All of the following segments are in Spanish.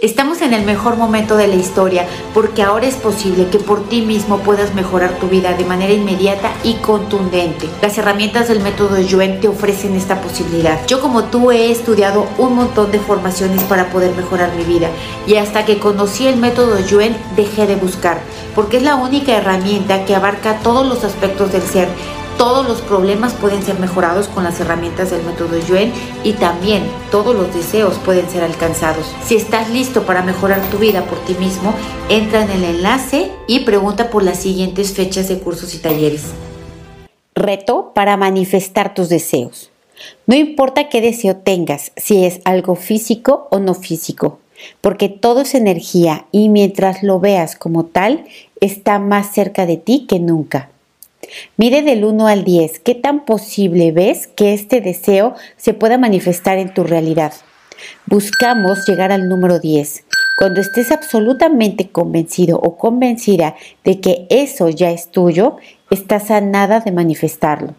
Estamos en el mejor momento de la historia porque ahora es posible que por ti mismo puedas mejorar tu vida de manera inmediata y contundente. Las herramientas del método Yuen te ofrecen esta posibilidad. Yo como tú he estudiado un montón de formaciones para poder mejorar mi vida y hasta que conocí el método Yuen dejé de buscar porque es la única herramienta que abarca todos los aspectos del ser todos los problemas pueden ser mejorados con las herramientas del método Yuen y también todos los deseos pueden ser alcanzados. Si estás listo para mejorar tu vida por ti mismo, entra en el enlace y pregunta por las siguientes fechas de cursos y talleres. Reto para manifestar tus deseos. No importa qué deseo tengas, si es algo físico o no físico, porque todo es energía y mientras lo veas como tal, está más cerca de ti que nunca. Mide del 1 al 10 qué tan posible ves que este deseo se pueda manifestar en tu realidad. Buscamos llegar al número 10. Cuando estés absolutamente convencido o convencida de que eso ya es tuyo, estás a nada de manifestarlo.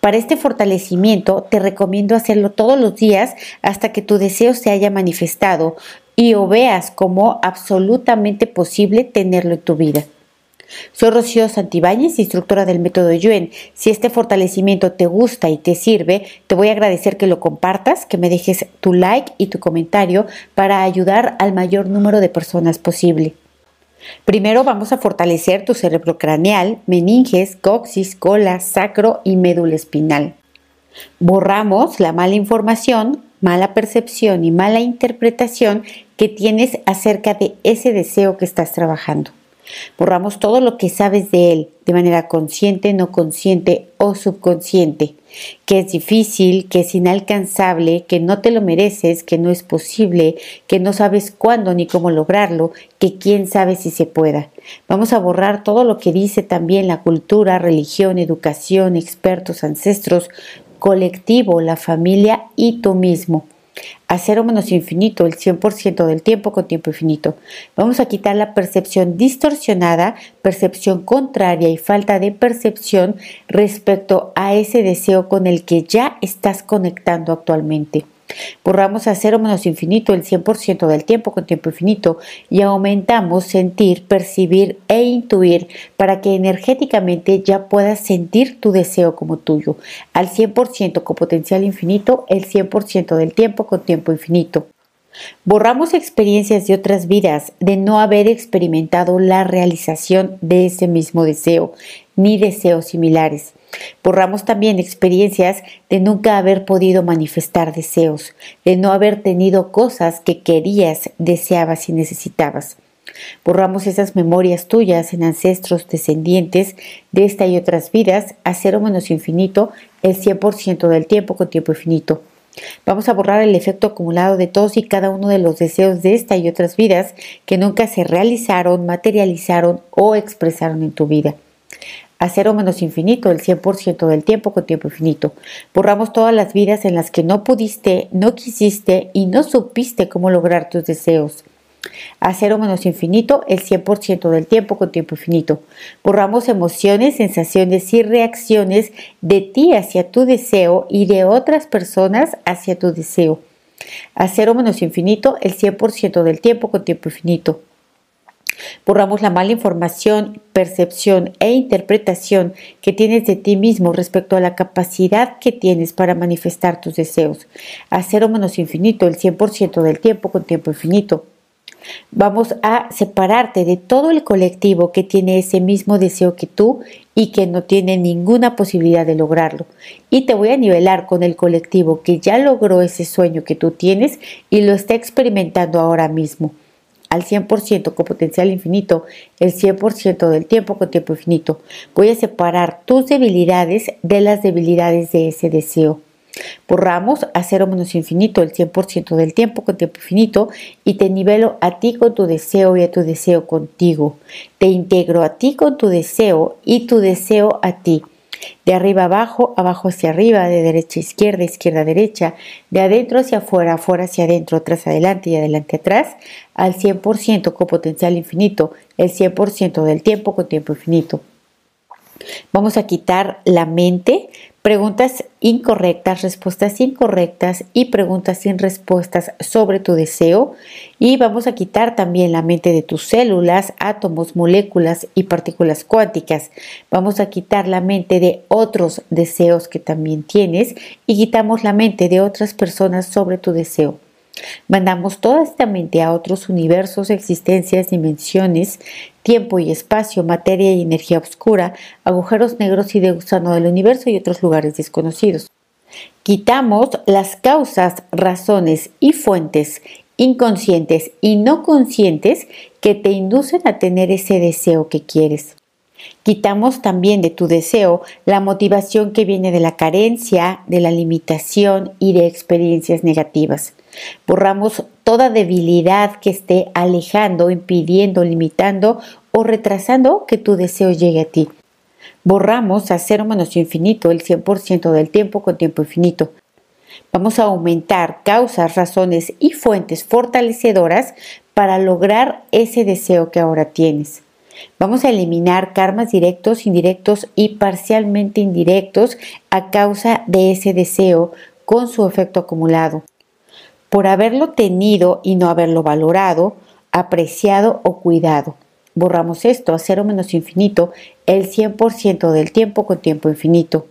Para este fortalecimiento te recomiendo hacerlo todos los días hasta que tu deseo se haya manifestado y o veas como absolutamente posible tenerlo en tu vida. Soy Rocío Santibáñez, instructora del método Yuen. Si este fortalecimiento te gusta y te sirve, te voy a agradecer que lo compartas, que me dejes tu like y tu comentario para ayudar al mayor número de personas posible. Primero vamos a fortalecer tu cerebro craneal, meninges, coxis, cola, sacro y médula espinal. Borramos la mala información, mala percepción y mala interpretación que tienes acerca de ese deseo que estás trabajando. Borramos todo lo que sabes de él de manera consciente, no consciente o subconsciente, que es difícil, que es inalcanzable, que no te lo mereces, que no es posible, que no sabes cuándo ni cómo lograrlo, que quién sabe si se pueda. Vamos a borrar todo lo que dice también la cultura, religión, educación, expertos, ancestros, colectivo, la familia y tú mismo a cero menos infinito, el 100% del tiempo con tiempo infinito. Vamos a quitar la percepción distorsionada, percepción contraria y falta de percepción respecto a ese deseo con el que ya estás conectando actualmente. Borramos a cero menos infinito el 100% del tiempo con tiempo infinito y aumentamos sentir, percibir e intuir para que energéticamente ya puedas sentir tu deseo como tuyo al 100% con potencial infinito el 100% del tiempo con tiempo infinito. Borramos experiencias de otras vidas de no haber experimentado la realización de ese mismo deseo, ni deseos similares. Borramos también experiencias de nunca haber podido manifestar deseos, de no haber tenido cosas que querías, deseabas y necesitabas. Borramos esas memorias tuyas en ancestros descendientes de esta y otras vidas a cero menos infinito el 100% del tiempo con tiempo infinito. Vamos a borrar el efecto acumulado de todos y cada uno de los deseos de esta y otras vidas que nunca se realizaron, materializaron o expresaron en tu vida a cero menos infinito, el 100% del tiempo con tiempo infinito. Borramos todas las vidas en las que no pudiste, no quisiste y no supiste cómo lograr tus deseos. A cero menos infinito, el 100% del tiempo con tiempo infinito. Borramos emociones, sensaciones y reacciones de ti hacia tu deseo y de otras personas hacia tu deseo. A cero menos infinito, el 100% del tiempo con tiempo infinito. Borramos la mala información, percepción e interpretación que tienes de ti mismo respecto a la capacidad que tienes para manifestar tus deseos. A cero menos infinito, el 100% del tiempo con tiempo infinito. Vamos a separarte de todo el colectivo que tiene ese mismo deseo que tú y que no tiene ninguna posibilidad de lograrlo. Y te voy a nivelar con el colectivo que ya logró ese sueño que tú tienes y lo está experimentando ahora mismo al 100% con potencial infinito, el 100% del tiempo con tiempo infinito. Voy a separar tus debilidades de las debilidades de ese deseo. Borramos a cero menos infinito el 100% del tiempo con tiempo infinito y te nivelo a ti con tu deseo y a tu deseo contigo. Te integro a ti con tu deseo y tu deseo a ti de arriba abajo, abajo hacia arriba, de derecha a izquierda, izquierda a derecha, de adentro hacia afuera, afuera hacia adentro, atrás adelante y adelante atrás, al 100% con potencial infinito, el 100% del tiempo con tiempo infinito. Vamos a quitar la mente preguntas incorrectas, respuestas incorrectas y preguntas sin respuestas sobre tu deseo. Y vamos a quitar también la mente de tus células, átomos, moléculas y partículas cuánticas. Vamos a quitar la mente de otros deseos que también tienes y quitamos la mente de otras personas sobre tu deseo. Mandamos toda esta mente a otros universos, existencias, dimensiones, tiempo y espacio, materia y energía oscura, agujeros negros y de gusano del universo y otros lugares desconocidos. Quitamos las causas, razones y fuentes inconscientes y no conscientes que te inducen a tener ese deseo que quieres. Quitamos también de tu deseo la motivación que viene de la carencia, de la limitación y de experiencias negativas. Borramos toda debilidad que esté alejando, impidiendo, limitando o retrasando que tu deseo llegue a ti. Borramos a cero menos infinito el 100% del tiempo con tiempo infinito. Vamos a aumentar causas, razones y fuentes fortalecedoras para lograr ese deseo que ahora tienes. Vamos a eliminar karmas directos, indirectos y parcialmente indirectos a causa de ese deseo con su efecto acumulado por haberlo tenido y no haberlo valorado, apreciado o cuidado. Borramos esto a cero menos infinito el 100% del tiempo con tiempo infinito.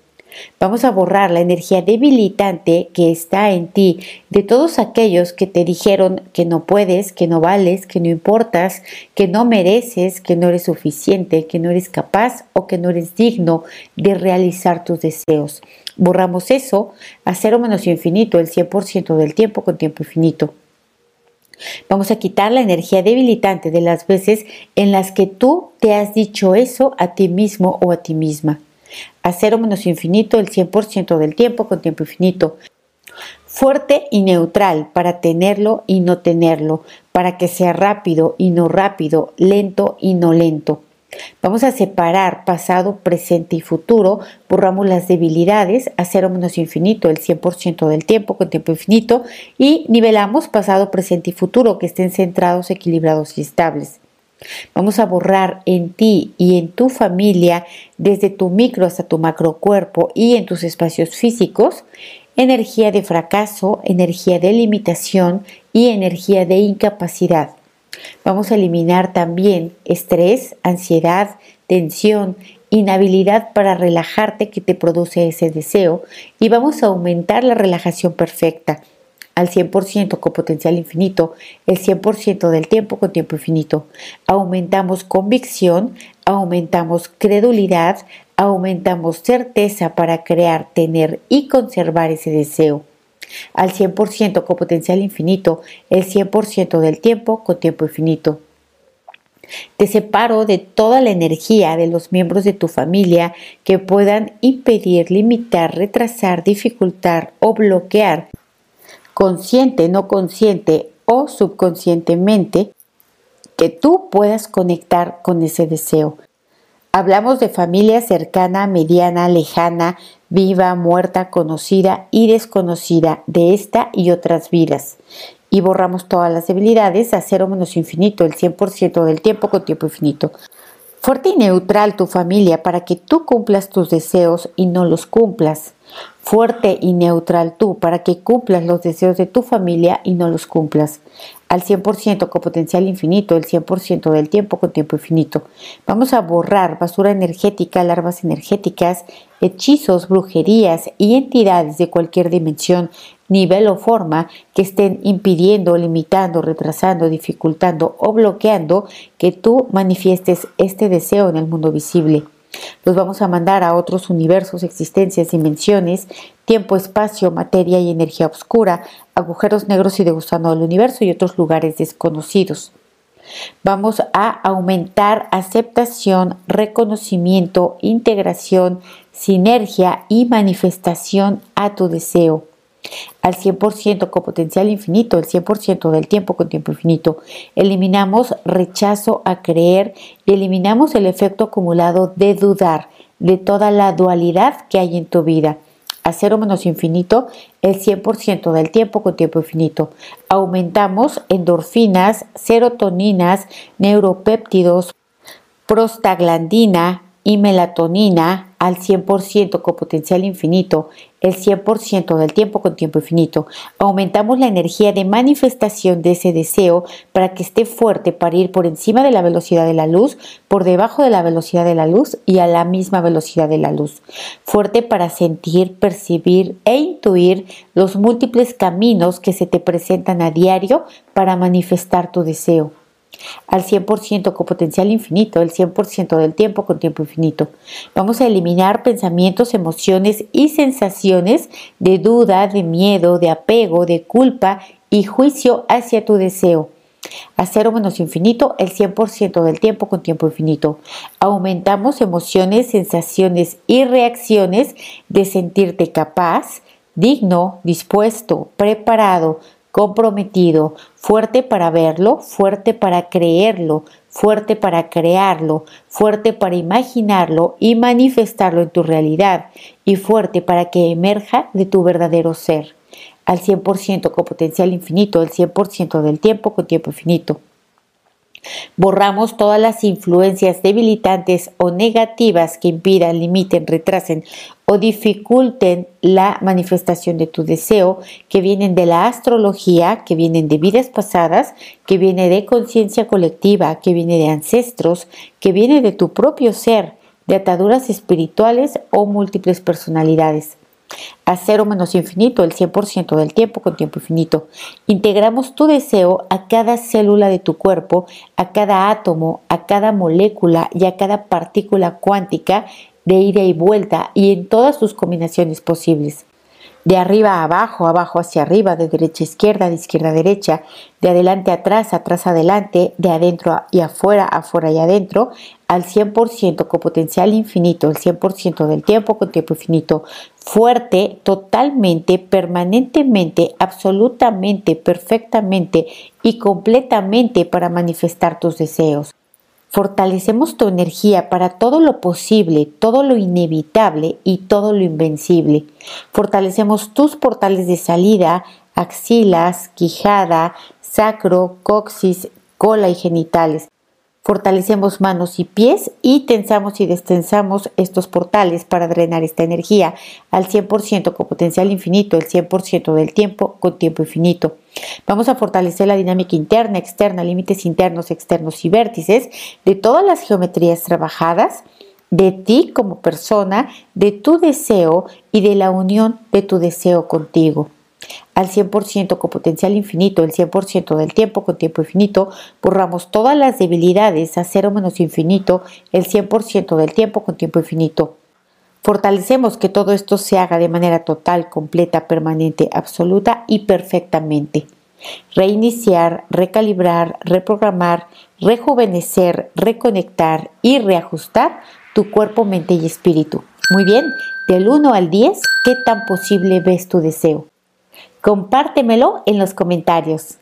Vamos a borrar la energía debilitante que está en ti de todos aquellos que te dijeron que no puedes, que no vales, que no importas, que no mereces, que no eres suficiente, que no eres capaz o que no eres digno de realizar tus deseos. Borramos eso a cero menos infinito el 100% del tiempo con tiempo infinito. Vamos a quitar la energía debilitante de las veces en las que tú te has dicho eso a ti mismo o a ti misma a cero menos infinito el 100% del tiempo con tiempo infinito. Fuerte y neutral para tenerlo y no tenerlo, para que sea rápido y no rápido, lento y no lento. Vamos a separar pasado, presente y futuro, borramos las debilidades a cero menos infinito el 100% del tiempo con tiempo infinito y nivelamos pasado, presente y futuro que estén centrados, equilibrados y estables. Vamos a borrar en ti y en tu familia, desde tu micro hasta tu macro cuerpo y en tus espacios físicos, energía de fracaso, energía de limitación y energía de incapacidad. Vamos a eliminar también estrés, ansiedad, tensión, inhabilidad para relajarte que te produce ese deseo y vamos a aumentar la relajación perfecta al 100% con potencial infinito, el 100% del tiempo con tiempo infinito. Aumentamos convicción, aumentamos credulidad, aumentamos certeza para crear, tener y conservar ese deseo. Al 100% con potencial infinito, el 100% del tiempo con tiempo infinito. Te separo de toda la energía de los miembros de tu familia que puedan impedir, limitar, retrasar, dificultar o bloquear consciente, no consciente o subconscientemente, que tú puedas conectar con ese deseo. Hablamos de familia cercana, mediana, lejana, viva, muerta, conocida y desconocida de esta y otras vidas. Y borramos todas las debilidades a cero menos infinito, el 100% del tiempo con tiempo infinito. Fuerte y neutral tu familia para que tú cumplas tus deseos y no los cumplas fuerte y neutral tú para que cumplas los deseos de tu familia y no los cumplas. Al 100% con potencial infinito, el 100% del tiempo con tiempo infinito. Vamos a borrar basura energética, larvas energéticas, hechizos, brujerías y entidades de cualquier dimensión, nivel o forma que estén impidiendo, limitando, retrasando, dificultando o bloqueando que tú manifiestes este deseo en el mundo visible. Los vamos a mandar a otros universos, existencias, dimensiones, tiempo, espacio, materia y energía oscura, agujeros negros y de gusano del universo y otros lugares desconocidos. Vamos a aumentar aceptación, reconocimiento, integración, sinergia y manifestación a tu deseo al 100% con potencial infinito, el 100% del tiempo con tiempo infinito. Eliminamos rechazo a creer y eliminamos el efecto acumulado de dudar de toda la dualidad que hay en tu vida. A cero menos infinito, el 100% del tiempo con tiempo infinito. Aumentamos endorfinas, serotoninas, neuropéptidos, prostaglandina y melatonina al 100% con potencial infinito, el 100% del tiempo con tiempo infinito. Aumentamos la energía de manifestación de ese deseo para que esté fuerte para ir por encima de la velocidad de la luz, por debajo de la velocidad de la luz y a la misma velocidad de la luz. Fuerte para sentir, percibir e intuir los múltiples caminos que se te presentan a diario para manifestar tu deseo al 100% con potencial infinito, el 100% del tiempo con tiempo infinito. Vamos a eliminar pensamientos, emociones y sensaciones de duda, de miedo, de apego, de culpa y juicio hacia tu deseo. A cero menos infinito, el 100% del tiempo con tiempo infinito. Aumentamos emociones, sensaciones y reacciones de sentirte capaz, digno, dispuesto, preparado, comprometido, fuerte para verlo, fuerte para creerlo, fuerte para crearlo, fuerte para imaginarlo y manifestarlo en tu realidad y fuerte para que emerja de tu verdadero ser, al 100% con potencial infinito, el 100% del tiempo con tiempo infinito. Borramos todas las influencias debilitantes o negativas que impidan, limiten, retrasen o dificulten la manifestación de tu deseo, que vienen de la astrología, que vienen de vidas pasadas, que viene de conciencia colectiva, que viene de ancestros, que viene de tu propio ser, de ataduras espirituales o múltiples personalidades a cero menos infinito, el 100% del tiempo con tiempo infinito. Integramos tu deseo a cada célula de tu cuerpo, a cada átomo, a cada molécula y a cada partícula cuántica de ida y vuelta y en todas sus combinaciones posibles de arriba a abajo, abajo hacia arriba, de derecha a izquierda, de izquierda a derecha, de adelante a atrás, atrás a adelante, de adentro y afuera, afuera y adentro, al 100% con potencial infinito, el 100% del tiempo con tiempo infinito, fuerte, totalmente, permanentemente, absolutamente, perfectamente y completamente para manifestar tus deseos. Fortalecemos tu energía para todo lo posible, todo lo inevitable y todo lo invencible. Fortalecemos tus portales de salida, axilas, quijada, sacro, coxis, cola y genitales. Fortalecemos manos y pies y tensamos y destensamos estos portales para drenar esta energía al 100% con potencial infinito, el 100% del tiempo con tiempo infinito. Vamos a fortalecer la dinámica interna, externa, límites internos, externos y vértices de todas las geometrías trabajadas de ti como persona, de tu deseo y de la unión de tu deseo contigo al 100% con potencial infinito, el 100% del tiempo con tiempo infinito, borramos todas las debilidades a cero menos infinito, el 100% del tiempo con tiempo infinito. Fortalecemos que todo esto se haga de manera total, completa, permanente, absoluta y perfectamente. Reiniciar, recalibrar, reprogramar, rejuvenecer, reconectar y reajustar tu cuerpo, mente y espíritu. Muy bien, del 1 al 10, ¿qué tan posible ves tu deseo? Compártemelo en los comentarios.